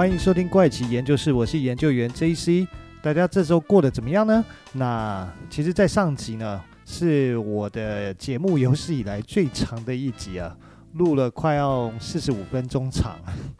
欢迎收听怪奇研究室，我是研究员 JC。大家这周过得怎么样呢？那其实，在上集呢，是我的节目有史以来最长的一集啊，录了快要四十五分钟长。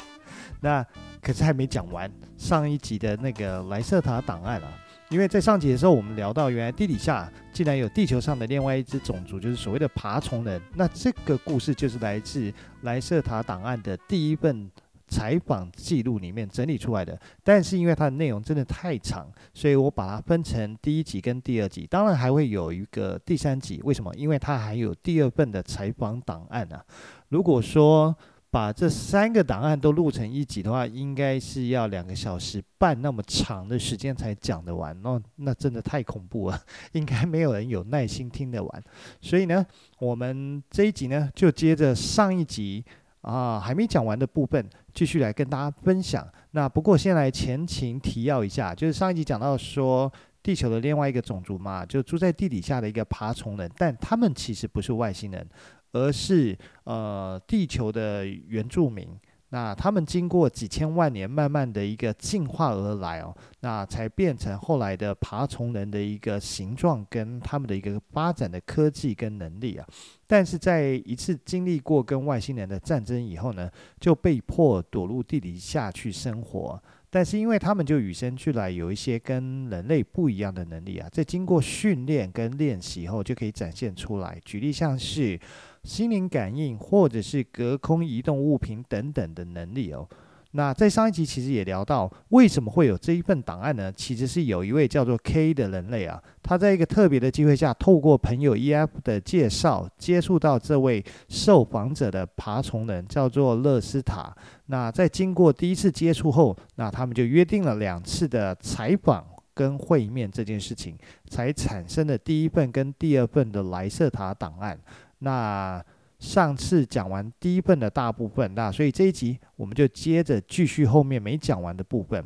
那可是还没讲完上一集的那个莱瑟塔档案啊，因为在上集的时候，我们聊到原来地底下竟然有地球上的另外一只种族，就是所谓的爬虫人。那这个故事就是来自莱瑟塔档案的第一份。采访记录里面整理出来的，但是因为它的内容真的太长，所以我把它分成第一集跟第二集，当然还会有一个第三集。为什么？因为它还有第二份的采访档案啊。如果说把这三个档案都录成一集的话，应该是要两个小时半那么长的时间才讲得完那。那真的太恐怖了，应该没有人有耐心听得完。所以呢，我们这一集呢，就接着上一集。啊，还没讲完的部分，继续来跟大家分享。那不过先来前情提要一下，就是上一集讲到说，地球的另外一个种族嘛，就住在地底下的一个爬虫人，但他们其实不是外星人，而是呃地球的原住民。那他们经过几千万年，慢慢的一个进化而来哦，那才变成后来的爬虫人的一个形状跟他们的一个发展的科技跟能力啊。但是在一次经历过跟外星人的战争以后呢，就被迫躲入地底下去生活。但是因为他们就与生俱来有一些跟人类不一样的能力啊，在经过训练跟练习后就可以展现出来。举例像是心灵感应或者是隔空移动物品等等的能力哦。那在上一集其实也聊到，为什么会有这一份档案呢？其实是有一位叫做 K 的人类啊，他在一个特别的机会下，透过朋友 EF 的介绍，接触到这位受访者的爬虫人，叫做勒斯塔。那在经过第一次接触后，那他们就约定了两次的采访跟会面这件事情，才产生了第一份跟第二份的莱瑟塔档案。那上次讲完第一份的大部分，那所以这一集我们就接着继续后面没讲完的部分。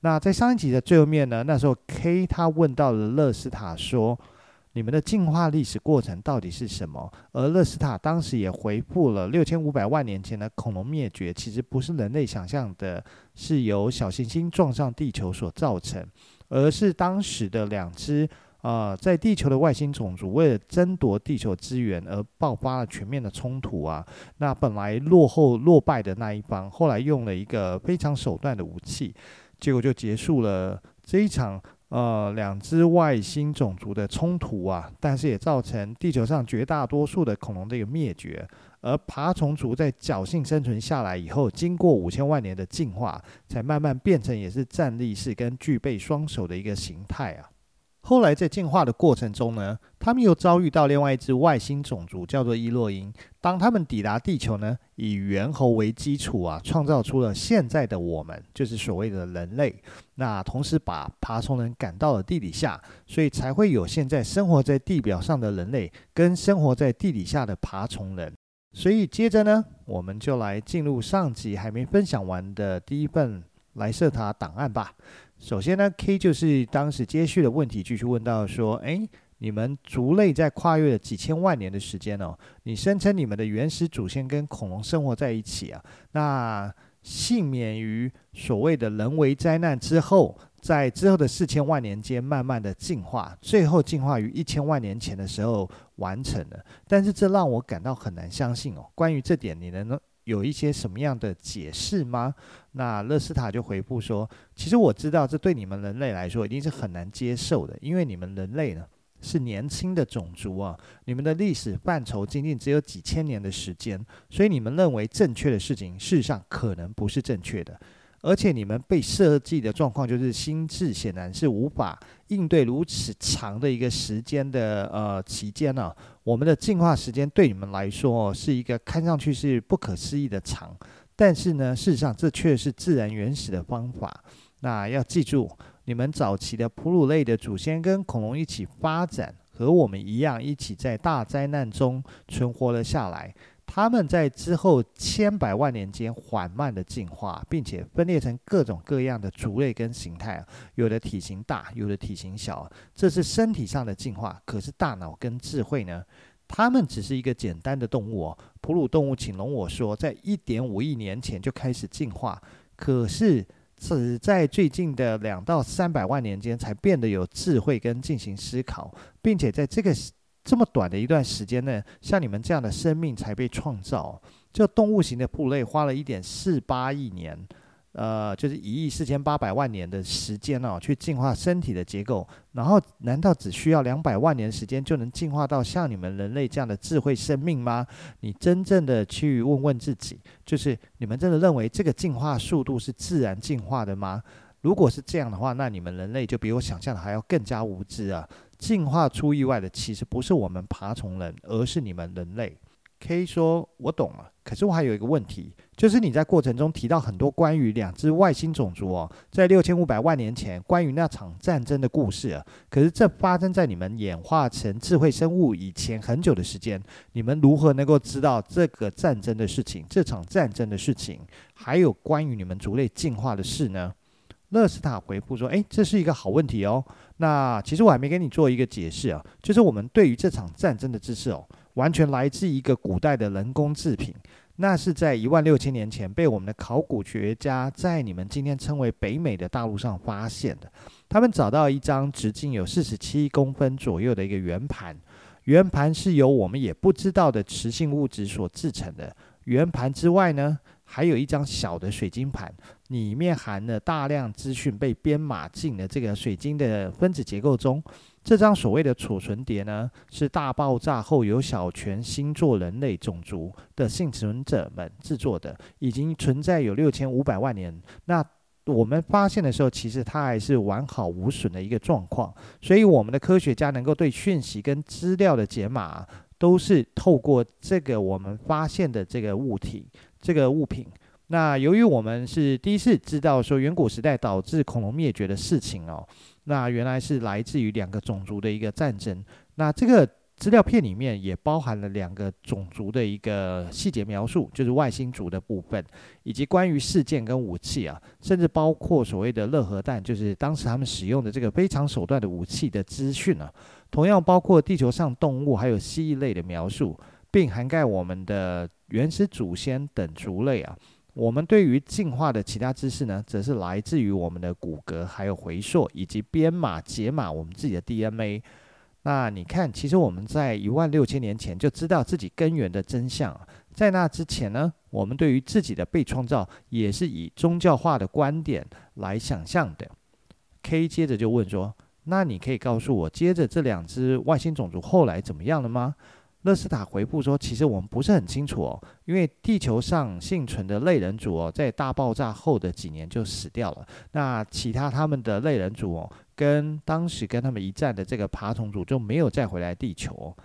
那在上一集的最后面呢，那时候 K 他问到了勒斯塔说：“你们的进化历史过程到底是什么？”而勒斯塔当时也回复了：六千五百万年前的恐龙灭绝，其实不是人类想象的，是由小行星撞上地球所造成，而是当时的两只。啊、呃，在地球的外星种族为了争夺地球资源而爆发了全面的冲突啊！那本来落后落败的那一方，后来用了一个非常手段的武器，结果就结束了这一场呃两只外星种族的冲突啊！但是也造成地球上绝大多数的恐龙的一个灭绝，而爬虫族在侥幸生存下来以后，经过五千万年的进化，才慢慢变成也是站立式跟具备双手的一个形态啊！后来在进化的过程中呢，他们又遭遇到另外一只外星种族，叫做伊洛因。当他们抵达地球呢，以猿猴为基础啊，创造出了现在的我们，就是所谓的人类。那同时把爬虫人赶到了地底下，所以才会有现在生活在地表上的人类跟生活在地底下的爬虫人。所以接着呢，我们就来进入上集还没分享完的第一份莱瑟塔档案吧。首先呢，K 就是当时接续的问题，继续问到说：“诶，你们族类在跨越了几千万年的时间哦，你声称你们的原始祖先跟恐龙生活在一起啊，那幸免于所谓的人为灾难之后，在之后的四千万年间慢慢的进化，最后进化于一千万年前的时候完成了。但是这让我感到很难相信哦。关于这点，你能？”有一些什么样的解释吗？那乐斯塔就回复说：“其实我知道，这对你们人类来说一定是很难接受的，因为你们人类呢是年轻的种族啊，你们的历史范畴仅仅只有几千年的时间，所以你们认为正确的事情，事实上可能不是正确的。”而且你们被设计的状况就是心智显然是无法应对如此长的一个时间的呃期间呢、我们的进化时间对你们来说是一个看上去是不可思议的长，但是呢，事实上这却是自然原始的方法。那要记住，你们早期的哺乳类的祖先跟恐龙一起发展，和我们一样，一起在大灾难中存活了下来。他们在之后千百万年间缓慢的进化，并且分裂成各种各样的族类跟形态，有的体型大，有的体型小，这是身体上的进化。可是大脑跟智慧呢？他们只是一个简单的动物哦。哺乳动物，请容我说，在一点五亿年前就开始进化，可是只在最近的两到三百万年间才变得有智慧跟进行思考，并且在这个这么短的一段时间内，像你们这样的生命才被创造。就动物型的哺乳类花了一点四八亿年。呃，就是一亿四千八百万年的时间哦，去进化身体的结构，然后难道只需要两百万年时间就能进化到像你们人类这样的智慧生命吗？你真正的去问问自己，就是你们真的认为这个进化速度是自然进化的吗？如果是这样的话，那你们人类就比我想象的还要更加无知啊！进化出意外的其实不是我们爬虫人，而是你们人类。K 说：“我懂了，可是我还有一个问题，就是你在过程中提到很多关于两只外星种族哦，在六千五百万年前关于那场战争的故事啊。可是这发生在你们演化成智慧生物以前很久的时间，你们如何能够知道这个战争的事情？这场战争的事情，还有关于你们族类进化的事呢？”乐斯塔回复说：“诶，这是一个好问题哦。那其实我还没给你做一个解释啊，就是我们对于这场战争的知识哦。”完全来自一个古代的人工制品，那是在一万六千年前被我们的考古学家在你们今天称为北美的大陆上发现的。他们找到一张直径有四十七公分左右的一个圆盘，圆盘是由我们也不知道的磁性物质所制成的。圆盘之外呢，还有一张小的水晶盘，里面含了大量资讯，被编码进了这个水晶的分子结构中。这张所谓的储存碟呢，是大爆炸后由小泉星座人类种族的幸存者们制作的，已经存在有六千五百万年。那我们发现的时候，其实它还是完好无损的一个状况。所以，我们的科学家能够对讯息跟资料的解码，都是透过这个我们发现的这个物体、这个物品。那由于我们是第一次知道说远古时代导致恐龙灭绝的事情哦。那原来是来自于两个种族的一个战争。那这个资料片里面也包含了两个种族的一个细节描述，就是外星族的部分，以及关于事件跟武器啊，甚至包括所谓的热核弹，就是当时他们使用的这个非常手段的武器的资讯啊。同样包括地球上动物还有蜥蜴类的描述，并涵盖我们的原始祖先等族类啊。我们对于进化的其他知识呢，则是来自于我们的骨骼，还有回溯以及编码解码我们自己的 DNA。那你看，其实我们在一万六千年前就知道自己根源的真相。在那之前呢，我们对于自己的被创造也是以宗教化的观点来想象的。K 接着就问说：“那你可以告诉我，接着这两只外星种族后来怎么样了吗？”乐斯塔回复说：“其实我们不是很清楚哦，因为地球上幸存的类人族哦，在大爆炸后的几年就死掉了。那其他他们的类人族哦，跟当时跟他们一战的这个爬虫族就没有再回来地球哦。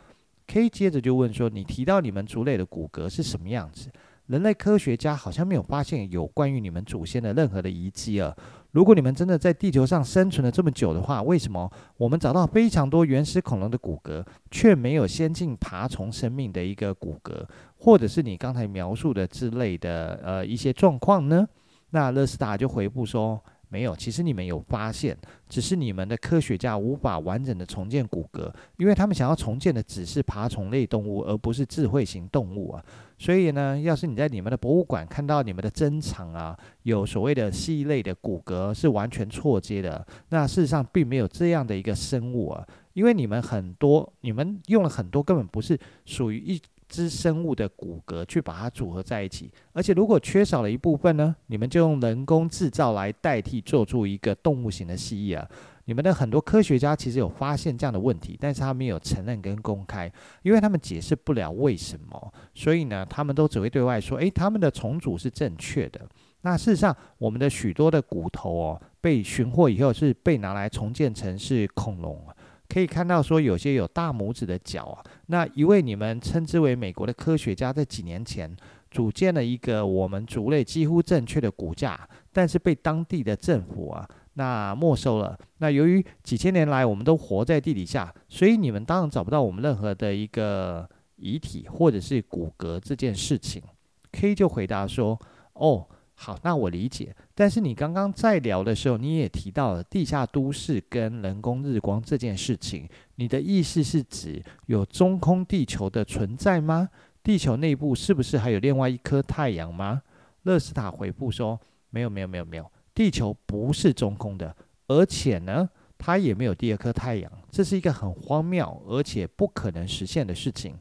”K 接着就问说：“你提到你们族类的骨骼是什么样子？人类科学家好像没有发现有关于你们祖先的任何的遗迹啊。”如果你们真的在地球上生存了这么久的话，为什么我们找到非常多原始恐龙的骨骼，却没有先进爬虫生命的一个骨骼，或者是你刚才描述的之类的呃一些状况呢？那乐斯塔就回复说。没有，其实你们有发现，只是你们的科学家无法完整的重建骨骼，因为他们想要重建的只是爬虫类动物，而不是智慧型动物啊。所以呢，要是你在你们的博物馆看到你们的珍藏啊，有所谓的蜥蜴类的骨骼是完全错接的，那事实上并没有这样的一个生物啊，因为你们很多，你们用了很多根本不是属于一。只生物的骨骼去把它组合在一起，而且如果缺少了一部分呢，你们就用人工制造来代替，做出一个动物型的蜥蜴啊。你们的很多科学家其实有发现这样的问题，但是他没有承认跟公开，因为他们解释不了为什么，所以呢，他们都只会对外说，诶，他们的重组是正确的。那事实上，我们的许多的骨头哦，被寻获以后是被拿来重建成是恐龙。可以看到，说有些有大拇指的脚啊。那一位你们称之为美国的科学家，在几年前组建了一个我们族类几乎正确的骨架，但是被当地的政府啊那没收了。那由于几千年来我们都活在地底下，所以你们当然找不到我们任何的一个遗体或者是骨骼这件事情。K 就回答说：“哦。”好，那我理解。但是你刚刚在聊的时候，你也提到了地下都市跟人工日光这件事情。你的意思是指有中空地球的存在吗？地球内部是不是还有另外一颗太阳吗？乐斯塔回复说：没有没有没有没有，地球不是中空的，而且呢，它也没有第二颗太阳，这是一个很荒谬而且不可能实现的事情。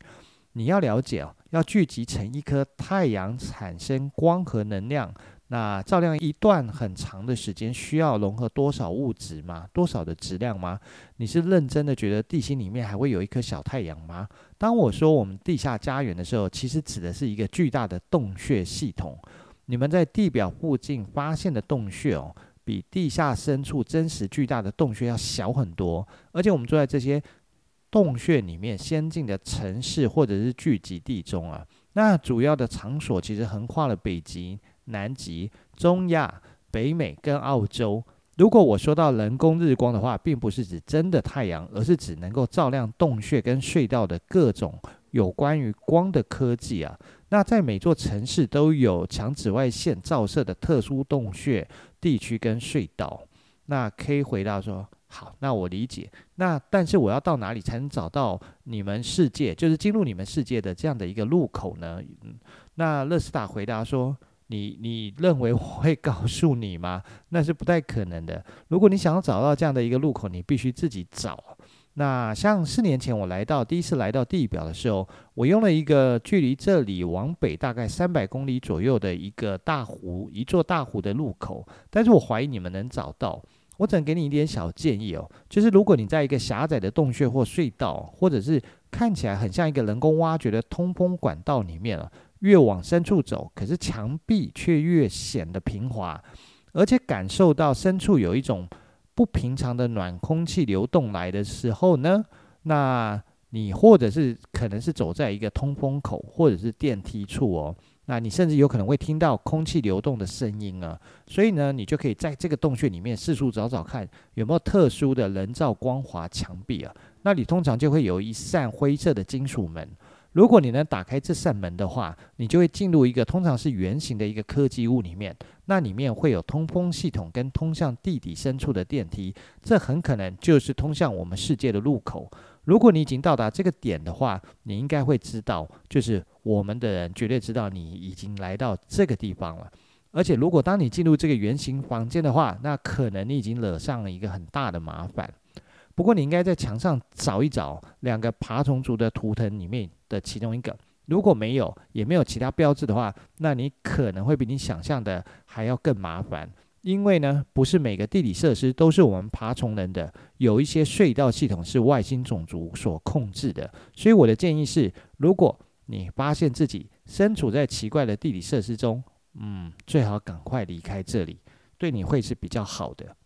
你要了解哦，要聚集成一颗太阳，产生光和能量。那照亮一段很长的时间，需要融合多少物质吗？多少的质量吗？你是认真的觉得地心里面还会有一颗小太阳吗？当我说我们地下家园的时候，其实指的是一个巨大的洞穴系统。你们在地表附近发现的洞穴哦，比地下深处真实巨大的洞穴要小很多。而且我们住在这些洞穴里面，先进的城市或者是聚集地中啊，那主要的场所其实横跨了北极。南极、中亚、北美跟澳洲。如果我说到人工日光的话，并不是指真的太阳，而是指能够照亮洞穴跟隧道的各种有关于光的科技啊。那在每座城市都有强紫外线照射的特殊洞穴地区跟隧道。那 K 回答说：“好，那我理解。那但是我要到哪里才能找到你们世界，就是进入你们世界的这样的一个路口呢？”嗯，那乐斯塔回答说。你你认为我会告诉你吗？那是不太可能的。如果你想要找到这样的一个路口，你必须自己找。那像四年前我来到第一次来到地表的时候，我用了一个距离这里往北大概三百公里左右的一个大湖，一座大湖的入口。但是我怀疑你们能找到。我只能给你一点小建议哦，就是如果你在一个狭窄的洞穴或隧道，或者是看起来很像一个人工挖掘的通风管道里面了。越往深处走，可是墙壁却越显得平滑，而且感受到深处有一种不平常的暖空气流动来的时候呢，那你或者是可能是走在一个通风口或者是电梯处哦，那你甚至有可能会听到空气流动的声音啊，所以呢，你就可以在这个洞穴里面四处找找看有没有特殊的人造光滑墙壁啊，那里通常就会有一扇灰色的金属门。如果你能打开这扇门的话，你就会进入一个通常是圆形的一个科技屋里面。那里面会有通风系统跟通向地底深处的电梯，这很可能就是通向我们世界的入口。如果你已经到达这个点的话，你应该会知道，就是我们的人绝对知道你已经来到这个地方了。而且，如果当你进入这个圆形房间的话，那可能你已经惹上了一个很大的麻烦。不过，你应该在墙上找一找两个爬虫族的图腾里面的其中一个。如果没有，也没有其他标志的话，那你可能会比你想象的还要更麻烦。因为呢，不是每个地理设施都是我们爬虫人的，有一些隧道系统是外星种族所控制的。所以我的建议是，如果你发现自己身处在奇怪的地理设施中，嗯，最好赶快离开这里，对你会是比较好的。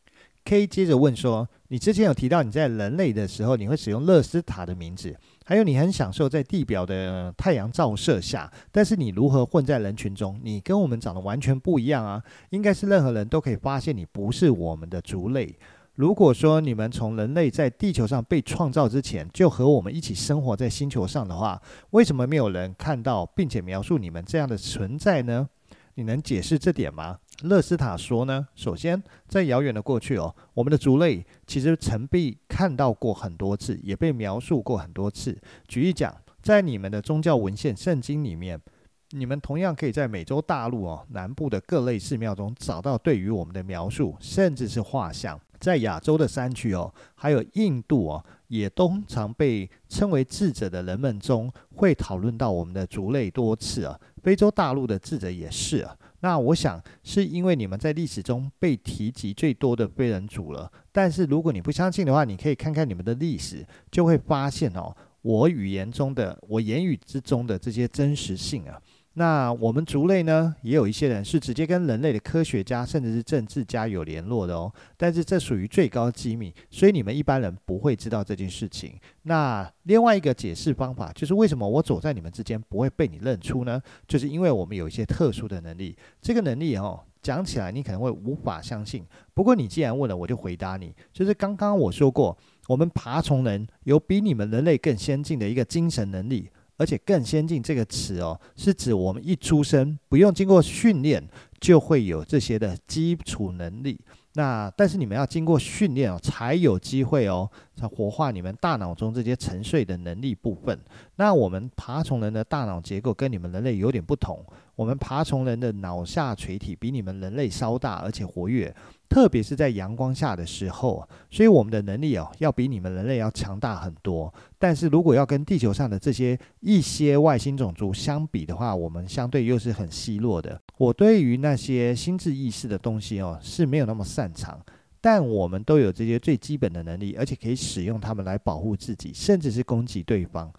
K 接着问说：“你之前有提到你在人类的时候，你会使用勒斯塔的名字，还有你很享受在地表的太阳照射下，但是你如何混在人群中？你跟我们长得完全不一样啊！应该是任何人都可以发现你不是我们的族类。如果说你们从人类在地球上被创造之前就和我们一起生活在星球上的话，为什么没有人看到并且描述你们这样的存在呢？你能解释这点吗？”勒斯塔说呢，首先，在遥远的过去哦，我们的族类其实曾被看到过很多次，也被描述过很多次。举例讲，在你们的宗教文献圣经里面，你们同样可以在美洲大陆哦南部的各类寺庙中找到对于我们的描述，甚至是画像。在亚洲的山区哦，还有印度哦，也通常被称为智者的人们中会讨论到我们的族类多次啊。非洲大陆的智者也是啊。那我想是因为你们在历史中被提及最多的非人族了。但是如果你不相信的话，你可以看看你们的历史，就会发现哦，我语言中的，我言语之中的这些真实性啊。那我们族类呢，也有一些人是直接跟人类的科学家甚至是政治家有联络的哦。但是这属于最高机密，所以你们一般人不会知道这件事情。那另外一个解释方法就是，为什么我走在你们之间不会被你认出呢？就是因为我们有一些特殊的能力。这个能力哦，讲起来你可能会无法相信。不过你既然问了，我就回答你。就是刚刚我说过，我们爬虫人有比你们人类更先进的一个精神能力。而且更先进这个词哦，是指我们一出生不用经过训练就会有这些的基础能力。那但是你们要经过训练哦，才有机会哦，才活化你们大脑中这些沉睡的能力部分。那我们爬虫人的大脑结构跟你们人类有点不同，我们爬虫人的脑下垂体比你们人类稍大，而且活跃。特别是在阳光下的时候，所以我们的能力哦，要比你们人类要强大很多。但是如果要跟地球上的这些一些外星种族相比的话，我们相对又是很稀弱的。我对于那些心智意识的东西哦，是没有那么擅长。但我们都有这些最基本的能力，而且可以使用它们来保护自己，甚至是攻击对方。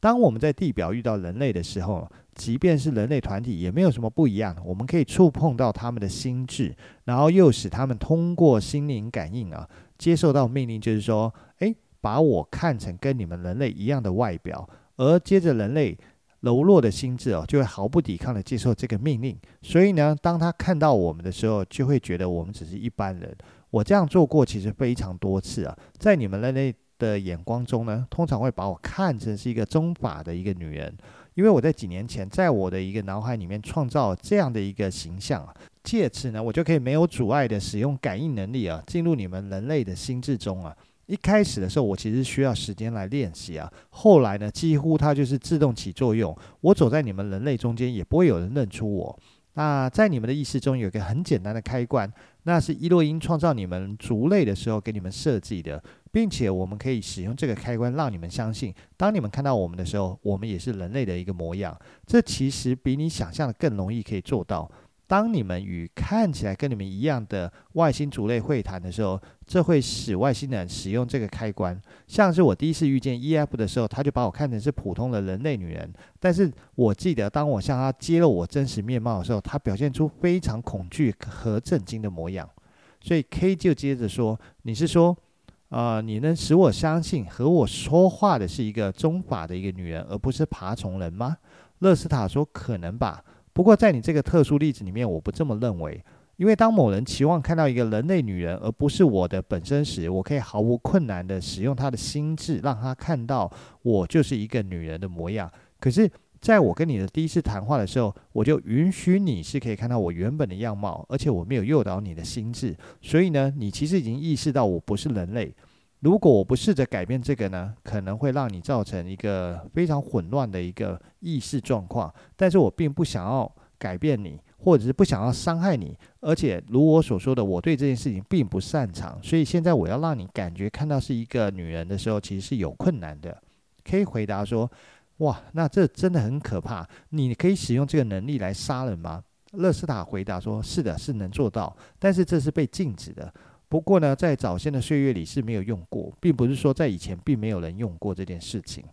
当我们在地表遇到人类的时候，即便是人类团体，也没有什么不一样。我们可以触碰到他们的心智，然后又使他们通过心灵感应啊，接受到命令，就是说，诶，把我看成跟你们人类一样的外表，而接着人类柔弱的心智哦，就会毫不抵抗的接受这个命令。所以呢，当他看到我们的时候，就会觉得我们只是一般人。我这样做过，其实非常多次啊，在你们人类的眼光中呢，通常会把我看成是一个中法的一个女人。因为我在几年前，在我的一个脑海里面创造这样的一个形象啊，借此呢，我就可以没有阻碍的使用感应能力啊，进入你们人类的心智中啊。一开始的时候，我其实需要时间来练习啊。后来呢，几乎它就是自动起作用，我走在你们人类中间，也不会有人认出我。那在你们的意识中有一个很简单的开关，那是伊洛因创造你们族类的时候给你们设计的。并且我们可以使用这个开关，让你们相信，当你们看到我们的时候，我们也是人类的一个模样。这其实比你想象的更容易可以做到。当你们与看起来跟你们一样的外星族类会谈的时候，这会使外星人使用这个开关。像是我第一次遇见 EF 的时候，他就把我看成是普通的人类女人。但是我记得，当我向他揭露我真实面貌的时候，他表现出非常恐惧和震惊的模样。所以 K 就接着说：“你是说？”啊、你能使我相信和我说话的是一个中法的一个女人，而不是爬虫人吗？勒斯塔说：“可能吧。不过在你这个特殊例子里面，我不这么认为。因为当某人期望看到一个人类女人，而不是我的本身时，我可以毫无困难地使用他的心智，让他看到我就是一个女人的模样。可是。”在我跟你的第一次谈话的时候，我就允许你是可以看到我原本的样貌，而且我没有诱导你的心智，所以呢，你其实已经意识到我不是人类。如果我不试着改变这个呢，可能会让你造成一个非常混乱的一个意识状况。但是我并不想要改变你，或者是不想要伤害你，而且如我所说的，我对这件事情并不擅长，所以现在我要让你感觉看到是一个女人的时候，其实是有困难的。可以回答说。哇，那这真的很可怕。你可以使用这个能力来杀人吗？勒斯塔回答说：“是的，是能做到，但是这是被禁止的。不过呢，在早先的岁月里是没有用过，并不是说在以前并没有人用过这件事情。”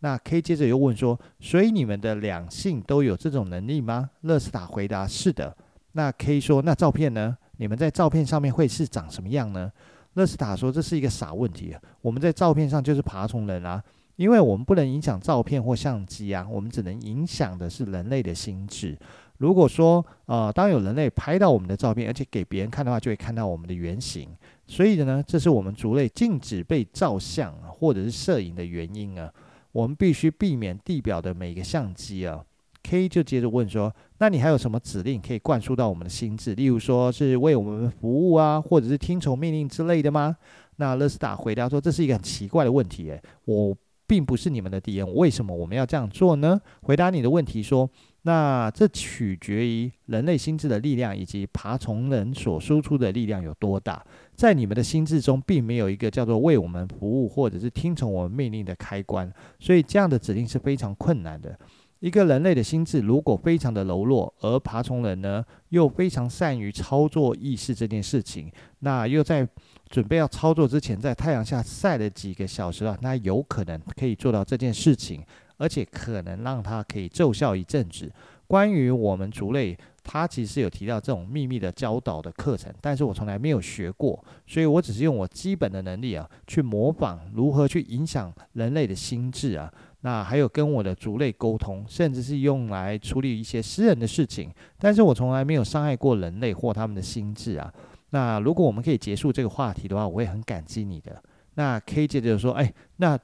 那 K 接着又问说：“所以你们的两性都有这种能力吗？”勒斯塔回答：“是的。”那 K 说：“那照片呢？你们在照片上面会是长什么样呢？”勒斯塔说：“这是一个傻问题。我们在照片上就是爬虫人啊。”因为我们不能影响照片或相机啊，我们只能影响的是人类的心智。如果说，呃，当有人类拍到我们的照片，而且给别人看的话，就会看到我们的原型。所以呢，这是我们族类禁止被照相或者是摄影的原因啊。我们必须避免地表的每一个相机啊。K 就接着问说：“那你还有什么指令可以灌输到我们的心智？例如说是为我们服务啊，或者是听从命令之类的吗？”那勒斯塔回答说：“这是一个很奇怪的问题，诶，我。”并不是你们的敌人，为什么我们要这样做呢？回答你的问题说，那这取决于人类心智的力量以及爬虫人所输出的力量有多大。在你们的心智中，并没有一个叫做为我们服务或者是听从我们命令的开关，所以这样的指令是非常困难的。一个人类的心智如果非常的柔弱，而爬虫人呢又非常善于操作意识这件事情，那又在。准备要操作之前，在太阳下晒了几个小时了，那有可能可以做到这件事情，而且可能让它可以奏效一阵子。关于我们族类，它其实有提到这种秘密的教导的课程，但是我从来没有学过，所以我只是用我基本的能力啊，去模仿如何去影响人类的心智啊，那还有跟我的族类沟通，甚至是用来处理一些私人的事情，但是我从来没有伤害过人类或他们的心智啊。那如果我们可以结束这个话题的话，我会很感激你的。那 K 接着说，哎，那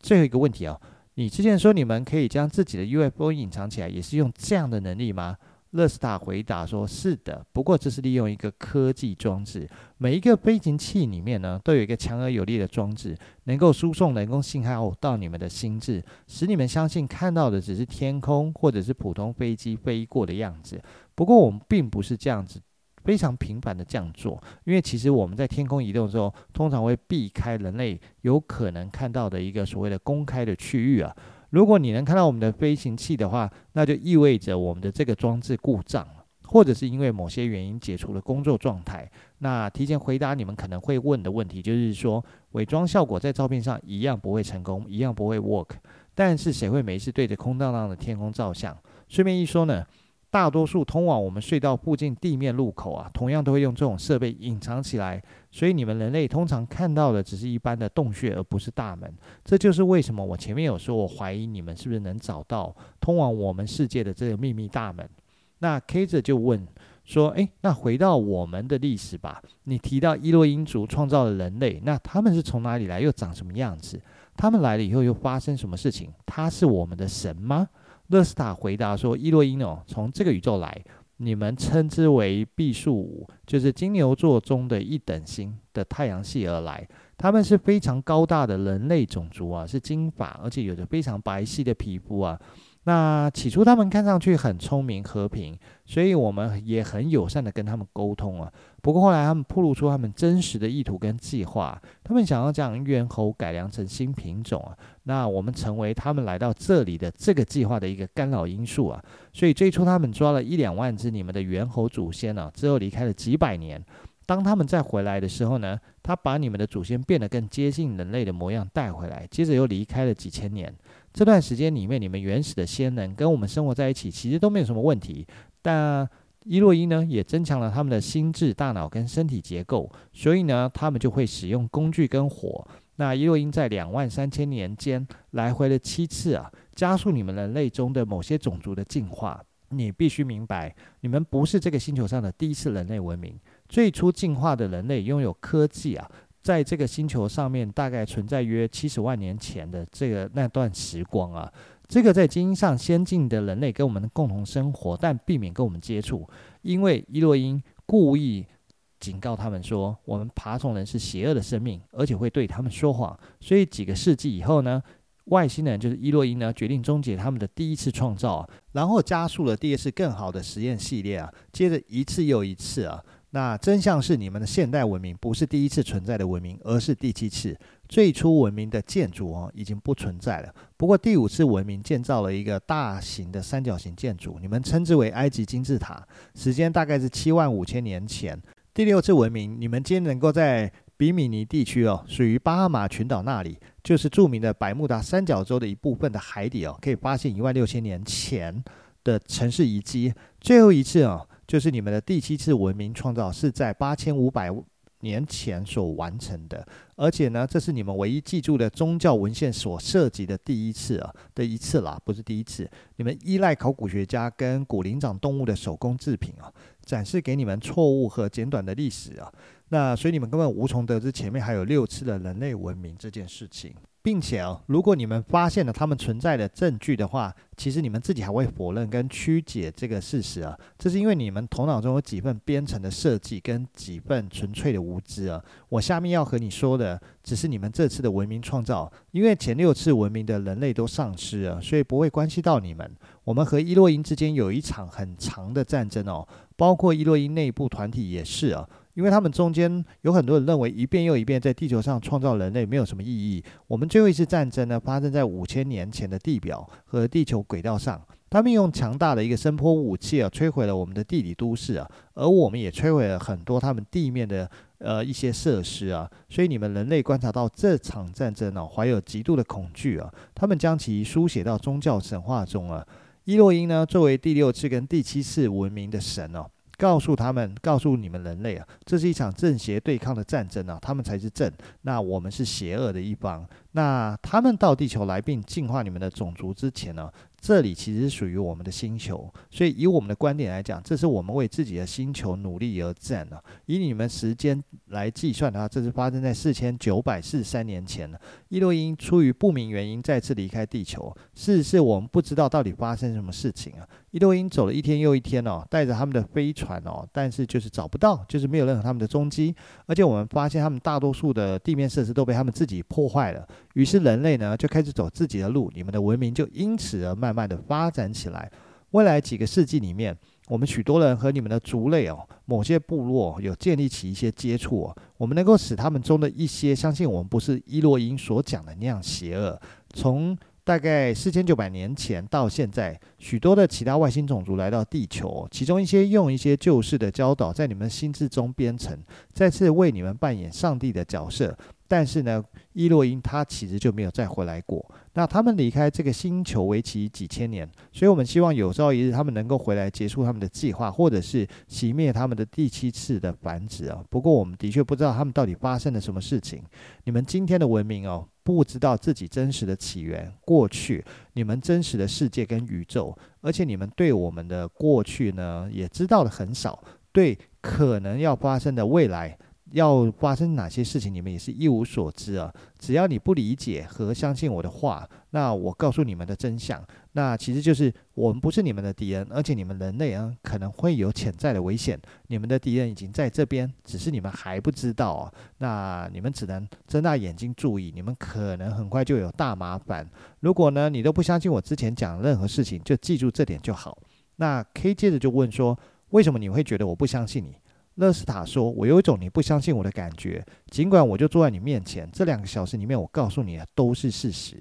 最后一个问题啊，你之前说你们可以将自己的 UFO 隐藏起来，也是用这样的能力吗？勒斯塔回答说：“是的，不过这是利用一个科技装置。每一个飞行器里面呢，都有一个强而有力的装置，能够输送人工信号到你们的心智，使你们相信看到的只是天空或者是普通飞机飞过的样子。不过我们并不是这样子，非常频繁的这样做，因为其实我们在天空移动的时候，通常会避开人类有可能看到的一个所谓的公开的区域啊。”如果你能看到我们的飞行器的话，那就意味着我们的这个装置故障了，或者是因为某些原因解除了工作状态。那提前回答你们可能会问的问题，就是说伪装效果在照片上一样不会成功，一样不会 work。但是谁会没事对着空荡荡的天空照相？顺便一说呢。大多数通往我们隧道附近地面入口啊，同样都会用这种设备隐藏起来，所以你们人类通常看到的只是一般的洞穴，而不是大门。这就是为什么我前面有说，我怀疑你们是不是能找到通往我们世界的这个秘密大门。那 K 着就问说：“诶，那回到我们的历史吧。你提到伊洛因族创造了人类，那他们是从哪里来，又长什么样子？他们来了以后又发生什么事情？他是我们的神吗？”勒斯塔回答说：“伊洛因哦，从这个宇宙来，你们称之为毕宿五，就是金牛座中的一等星的太阳系而来。他们是非常高大的人类种族啊，是金发，而且有着非常白皙的皮肤啊。”那起初他们看上去很聪明和平，所以我们也很友善的跟他们沟通啊。不过后来他们暴露出他们真实的意图跟计划，他们想要将猿猴改良成新品种啊。那我们成为他们来到这里的这个计划的一个干扰因素啊。所以最初他们抓了一两万只你们的猿猴祖先啊，之后离开了几百年。当他们再回来的时候呢，他把你们的祖先变得更接近人类的模样带回来，接着又离开了几千年。这段时间里面，你们原始的先人跟我们生活在一起，其实都没有什么问题。但伊洛因呢，也增强了他们的心智、大脑跟身体结构，所以呢，他们就会使用工具跟火。那伊洛因在两万三千年间来回了七次啊，加速你们人类中的某些种族的进化。你必须明白，你们不是这个星球上的第一次人类文明，最初进化的人类拥有科技啊。在这个星球上面，大概存在约七十万年前的这个那段时光啊，这个在基因上先进的人类跟我们共同生活，但避免跟我们接触，因为伊洛因故意警告他们说，我们爬虫人是邪恶的生命，而且会对他们说谎。所以几个世纪以后呢，外星人就是伊洛因呢，决定终结他们的第一次创造，然后加速了第二次更好的实验系列啊，接着一次又一次啊。那真相是，你们的现代文明不是第一次存在的文明，而是第七次。最初文明的建筑哦，已经不存在了。不过第五次文明建造了一个大型的三角形建筑，你们称之为埃及金字塔，时间大概是七万五千年前。第六次文明，你们今天能够在比米尼地区哦，属于巴哈马群岛那里，就是著名的百慕达三角洲的一部分的海底哦，可以发现一万六千年前的城市遗迹。最后一次哦。就是你们的第七次文明创造是在八千五百年前所完成的，而且呢，这是你们唯一记住的宗教文献所涉及的第一次啊的一次啦，不是第一次。你们依赖考古学家跟古灵长动物的手工制品啊，展示给你们错误和简短的历史啊，那所以你们根本无从得知前面还有六次的人类文明这件事情。并且哦，如果你们发现了他们存在的证据的话，其实你们自己还会否认跟曲解这个事实啊。这是因为你们头脑中有几份编程的设计跟几份纯粹的无知啊。我下面要和你说的，只是你们这次的文明创造，因为前六次文明的人类都丧失了，所以不会关系到你们。我们和伊洛因之间有一场很长的战争哦，包括伊洛因内部团体也是啊。因为他们中间有很多人认为一遍又一遍在地球上创造人类没有什么意义。我们最后一次战争呢，发生在五千年前的地表和地球轨道上。他们用强大的一个声波武器啊，摧毁了我们的地理都市啊，而我们也摧毁了很多他们地面的呃一些设施啊。所以你们人类观察到这场战争呢，怀有极度的恐惧啊。他们将其书写到宗教神话中啊。伊洛因呢，作为第六次跟第七次文明的神哦。告诉他们，告诉你们人类啊，这是一场正邪对抗的战争啊，他们才是正，那我们是邪恶的一方。那他们到地球来并进化你们的种族之前呢，这里其实属于我们的星球，所以以我们的观点来讲，这是我们为自己的星球努力而战啊。以你们时间来计算的话，这是发生在四千九百四十三年前了。伊洛因出于不明原因再次离开地球，事实是我们不知道到底发生什么事情啊。伊洛因走了一天又一天哦，带着他们的飞船哦，但是就是找不到，就是没有任何他们的踪迹。而且我们发现他们大多数的地面设施都被他们自己破坏了。于是人类呢就开始走自己的路，你们的文明就因此而慢慢的发展起来。未来几个世纪里面，我们许多人和你们的族类哦，某些部落有建立起一些接触哦，我们能够使他们中的一些相信我们不是伊洛因所讲的那样邪恶。从大概四千九百年前到现在，许多的其他外星种族来到地球，其中一些用一些旧式的教导在你们心智中编程，再次为你们扮演上帝的角色。但是呢，伊洛因他其实就没有再回来过。那他们离开这个星球为期几千年，所以我们希望有朝一日他们能够回来结束他们的计划，或者是熄灭他们的第七次的繁殖啊。不过我们的确不知道他们到底发生了什么事情。你们今天的文明哦。不知道自己真实的起源、过去，你们真实的世界跟宇宙，而且你们对我们的过去呢，也知道的很少，对可能要发生的未来。要发生哪些事情，你们也是一无所知啊！只要你不理解和相信我的话，那我告诉你们的真相，那其实就是我们不是你们的敌人，而且你们人类啊可能会有潜在的危险。你们的敌人已经在这边，只是你们还不知道啊！那你们只能睁大眼睛注意，你们可能很快就有大麻烦。如果呢，你都不相信我之前讲任何事情，就记住这点就好。那 K 接着就问说，为什么你会觉得我不相信你？勒斯塔说：“我有一种你不相信我的感觉，尽管我就坐在你面前，这两个小时里面，我告诉你的都是事实。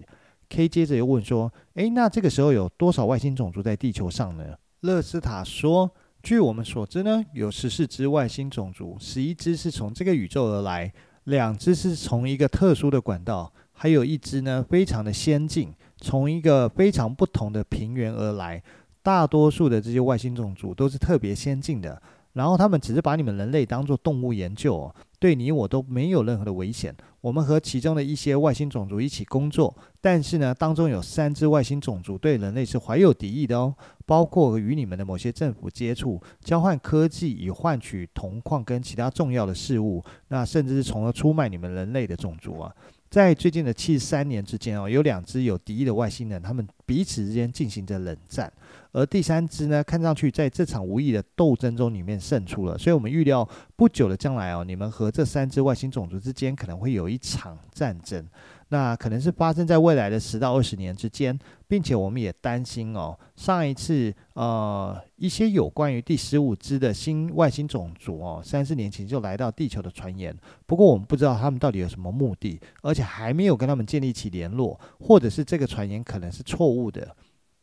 ”K 接着又问说：“诶，那这个时候有多少外星种族在地球上呢？”勒斯塔说：“据我们所知呢，有十四只外星种族，十一只是从这个宇宙而来，两只是从一个特殊的管道，还有一只呢非常的先进，从一个非常不同的平原而来。大多数的这些外星种族都是特别先进的。”然后他们只是把你们人类当作动物研究哦，对你我都没有任何的危险。我们和其中的一些外星种族一起工作，但是呢，当中有三只外星种族对人类是怀有敌意的哦，包括与你们的某些政府接触，交换科技以换取铜矿跟其他重要的事物，那甚至是从而出卖你们人类的种族啊。在最近的七十三年之间哦，有两只有敌意的外星人，他们彼此之间进行着冷战。而第三只呢，看上去在这场无意的斗争中里面胜出了。所以我们预料不久的将来哦，你们和这三只外星种族之间可能会有一场战争。那可能是发生在未来的十到二十年之间，并且我们也担心哦，上一次呃一些有关于第十五只的新外星种族哦，三四年前就来到地球的传言。不过我们不知道他们到底有什么目的，而且还没有跟他们建立起联络，或者是这个传言可能是错误的。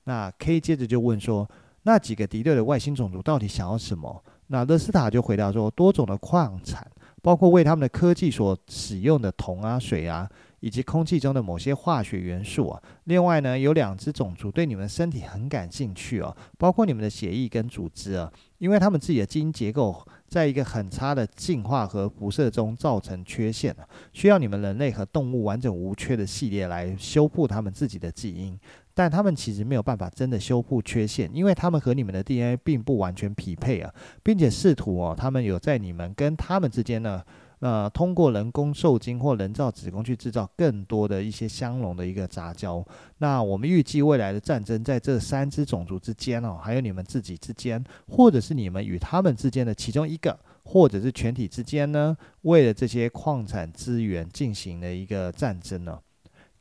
那 K 接着就问说，那几个敌对的外星种族到底想要什么？那勒斯塔就回答说，多种的矿产，包括为他们的科技所使用的铜啊、水啊。以及空气中的某些化学元素啊，另外呢，有两只种族对你们身体很感兴趣哦，包括你们的血液跟组织啊，因为他们自己的基因结构在一个很差的进化和辐射中造成缺陷啊，需要你们人类和动物完整无缺的系列来修复他们自己的基因，但他们其实没有办法真的修复缺陷，因为他们和你们的 DNA 并不完全匹配啊，并且试图哦，他们有在你们跟他们之间呢。呃，通过人工受精或人造子宫去制造更多的一些相容的一个杂交。那我们预计未来的战争在这三只种族之间哦，还有你们自己之间，或者是你们与他们之间的其中一个，或者是全体之间呢，为了这些矿产资源进行了一个战争呢。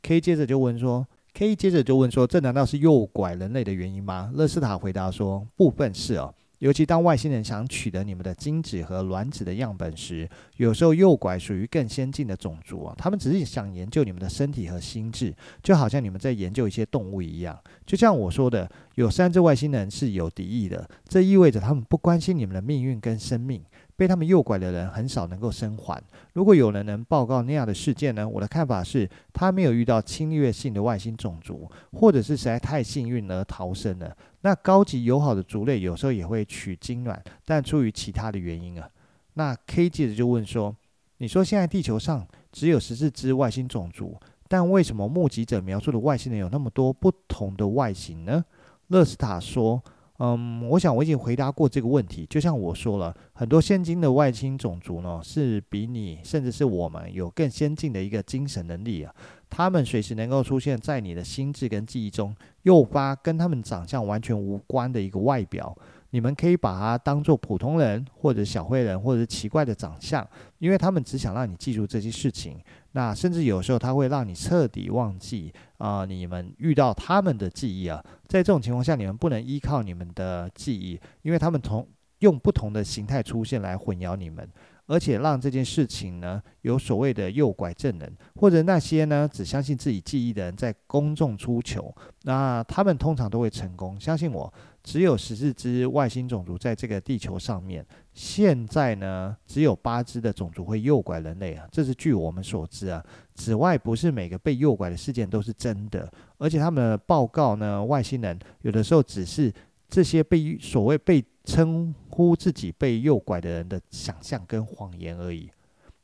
K 接着就问说，K 接着就问说，这难道是诱拐人类的原因吗？勒斯塔回答说，部分是哦。尤其当外星人想取得你们的精子和卵子的样本时，有时候诱拐属于更先进的种族啊，他们只是想研究你们的身体和心智，就好像你们在研究一些动物一样。就像我说的，有三只外星人是有敌意的，这意味着他们不关心你们的命运跟生命。被他们诱拐的人很少能够生还。如果有人能报告那样的事件呢？我的看法是，他没有遇到侵略性的外星种族，或者是实在太幸运而逃生了。那高级友好的族类有时候也会取精卵，但出于其他的原因啊。那 K 记者就问说：“你说现在地球上只有十四只外星种族，但为什么目击者描述的外星人有那么多不同的外形呢？”勒斯塔说。嗯，我想我已经回答过这个问题。就像我说了，很多现今的外星种族呢，是比你甚至是我们有更先进的一个精神能力啊。他们随时能够出现在你的心智跟记忆中，诱发跟他们长相完全无关的一个外表。你们可以把它当做普通人，或者小灰人，或者奇怪的长相，因为他们只想让你记住这些事情。那甚至有时候他会让你彻底忘记啊、你们遇到他们的记忆啊。在这种情况下，你们不能依靠你们的记忆，因为他们从用不同的形态出现来混淆你们。而且让这件事情呢，有所谓的诱拐证人，或者那些呢只相信自己记忆的人，在公众出糗，那他们通常都会成功。相信我，只有十四只外星种族在这个地球上面，现在呢只有八只的种族会诱拐人类啊，这是据我们所知啊。此外，不是每个被诱拐的事件都是真的，而且他们的报告呢，外星人有的时候只是这些被所谓被称呼自己被诱拐的人的想象跟谎言而已。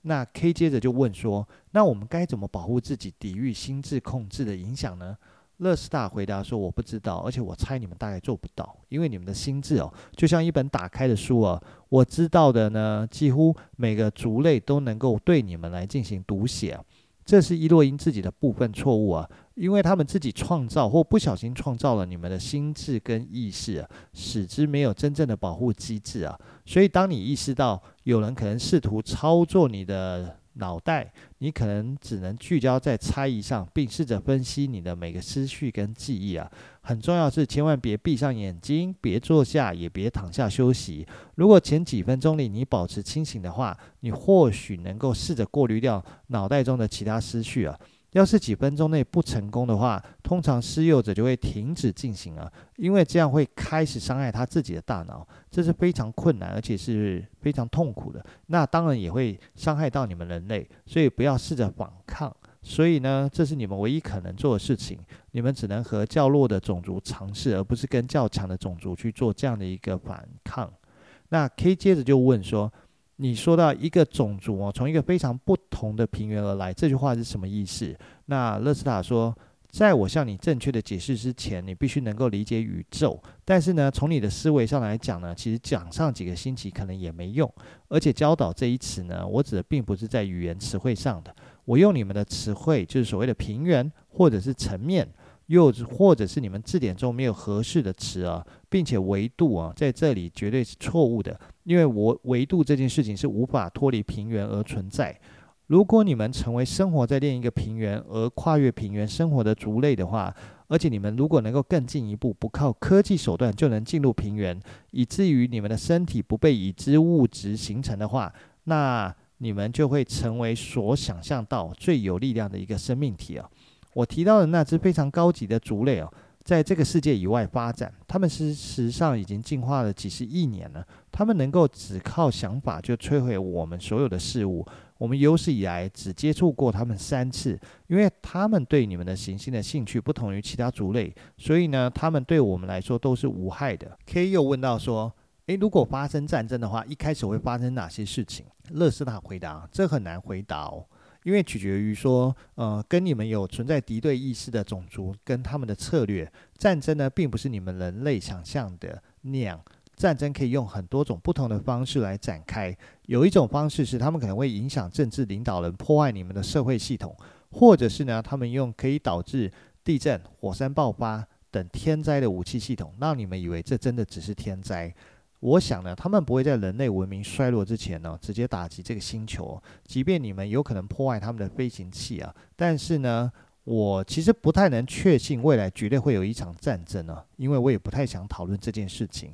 那 K 接着就问说：“那我们该怎么保护自己，抵御心智控制的影响呢？”乐斯大回答说：“我不知道，而且我猜你们大概做不到，因为你们的心智哦，就像一本打开的书啊。我知道的呢，几乎每个族类都能够对你们来进行读写。这是伊洛因自己的部分错误啊。”因为他们自己创造或不小心创造了你们的心智跟意识，使之没有真正的保护机制啊，所以当你意识到有人可能试图操作你的脑袋，你可能只能聚焦在猜疑上，并试着分析你的每个思绪跟记忆啊。很重要是千万别闭上眼睛，别坐下，也别躺下休息。如果前几分钟里你保持清醒的话，你或许能够试着过滤掉脑袋中的其他思绪啊。要是几分钟内不成功的话，通常施诱者就会停止进行了，因为这样会开始伤害他自己的大脑，这是非常困难而且是非常痛苦的。那当然也会伤害到你们人类，所以不要试着反抗。所以呢，这是你们唯一可能做的事情，你们只能和较弱的种族尝试，而不是跟较强的种族去做这样的一个反抗。那 K 接着就问说。你说到一个种族哦，从一个非常不同的平原而来，这句话是什么意思？那勒斯塔说，在我向你正确的解释之前，你必须能够理解宇宙。但是呢，从你的思维上来讲呢，其实讲上几个星期可能也没用。而且教导这一词呢，我指的并不是在语言词汇上的，我用你们的词汇，就是所谓的平原或者是层面。又或者是你们字典中没有合适的词啊，并且维度啊，在这里绝对是错误的，因为我维度这件事情是无法脱离平原而存在。如果你们成为生活在另一个平原而跨越平原生活的族类的话，而且你们如果能够更进一步，不靠科技手段就能进入平原，以至于你们的身体不被已知物质形成的话，那你们就会成为所想象到最有力量的一个生命体啊。我提到的那只非常高级的族类哦，在这个世界以外发展，他们事实上已经进化了几十亿年了。他们能够只靠想法就摧毁我们所有的事物。我们有史以来只接触过他们三次，因为他们对你们的行星的兴趣不同于其他族类，所以呢，他们对我们来说都是无害的。K 又问到说：“诶，如果发生战争的话，一开始会发生哪些事情？”勒斯塔回答：“这很难回答哦。”因为取决于说，呃，跟你们有存在敌对意识的种族跟他们的策略，战争呢，并不是你们人类想象的那样。战争可以用很多种不同的方式来展开。有一种方式是他们可能会影响政治领导人，破坏你们的社会系统，或者是呢，他们用可以导致地震、火山爆发等天灾的武器系统，让你们以为这真的只是天灾。我想呢，他们不会在人类文明衰落之前呢，直接打击这个星球。即便你们有可能破坏他们的飞行器啊，但是呢，我其实不太能确信未来绝对会有一场战争呢，因为我也不太想讨论这件事情。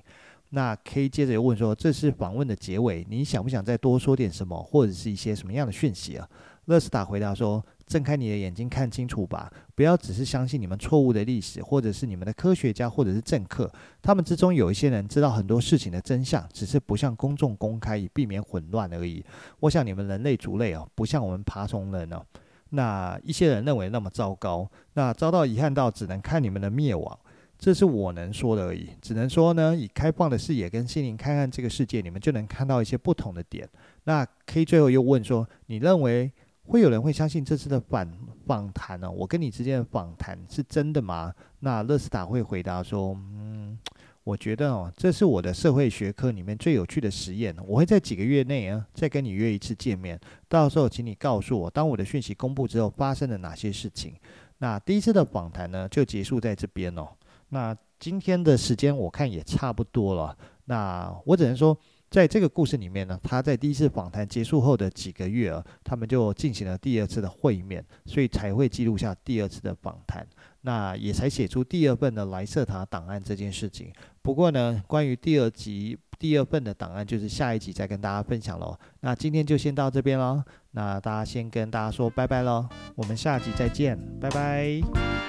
那 K 接着又问说：“这是访问的结尾，你想不想再多说点什么，或者是一些什么样的讯息啊？”勒斯塔回答说：“睁开你的眼睛看清楚吧，不要只是相信你们错误的历史，或者是你们的科学家，或者是政客。他们之中有一些人知道很多事情的真相，只是不向公众公开，以避免混乱而已。我想你们人类族类哦，不像我们爬虫人哦。那一些人认为那么糟糕，那遭到遗憾到只能看你们的灭亡。这是我能说的而已。只能说呢，以开放的视野跟心灵看看这个世界，你们就能看到一些不同的点。那 K 最后又问说：你认为？”会有人会相信这次的访访谈呢？我跟你之间的访谈是真的吗？那勒斯塔会回答说：“嗯，我觉得哦，这是我的社会学科里面最有趣的实验。我会在几个月内啊，再跟你约一次见面，到时候请你告诉我，当我的讯息公布之后，发生了哪些事情。那第一次的访谈呢，就结束在这边哦。那今天的时间我看也差不多了，那我只能说。在这个故事里面呢，他在第一次访谈结束后的几个月啊，他们就进行了第二次的会面，所以才会记录下第二次的访谈，那也才写出第二份的莱瑟塔档案这件事情。不过呢，关于第二集第二份的档案，就是下一集再跟大家分享喽。那今天就先到这边喽，那大家先跟大家说拜拜喽，我们下集再见，拜拜。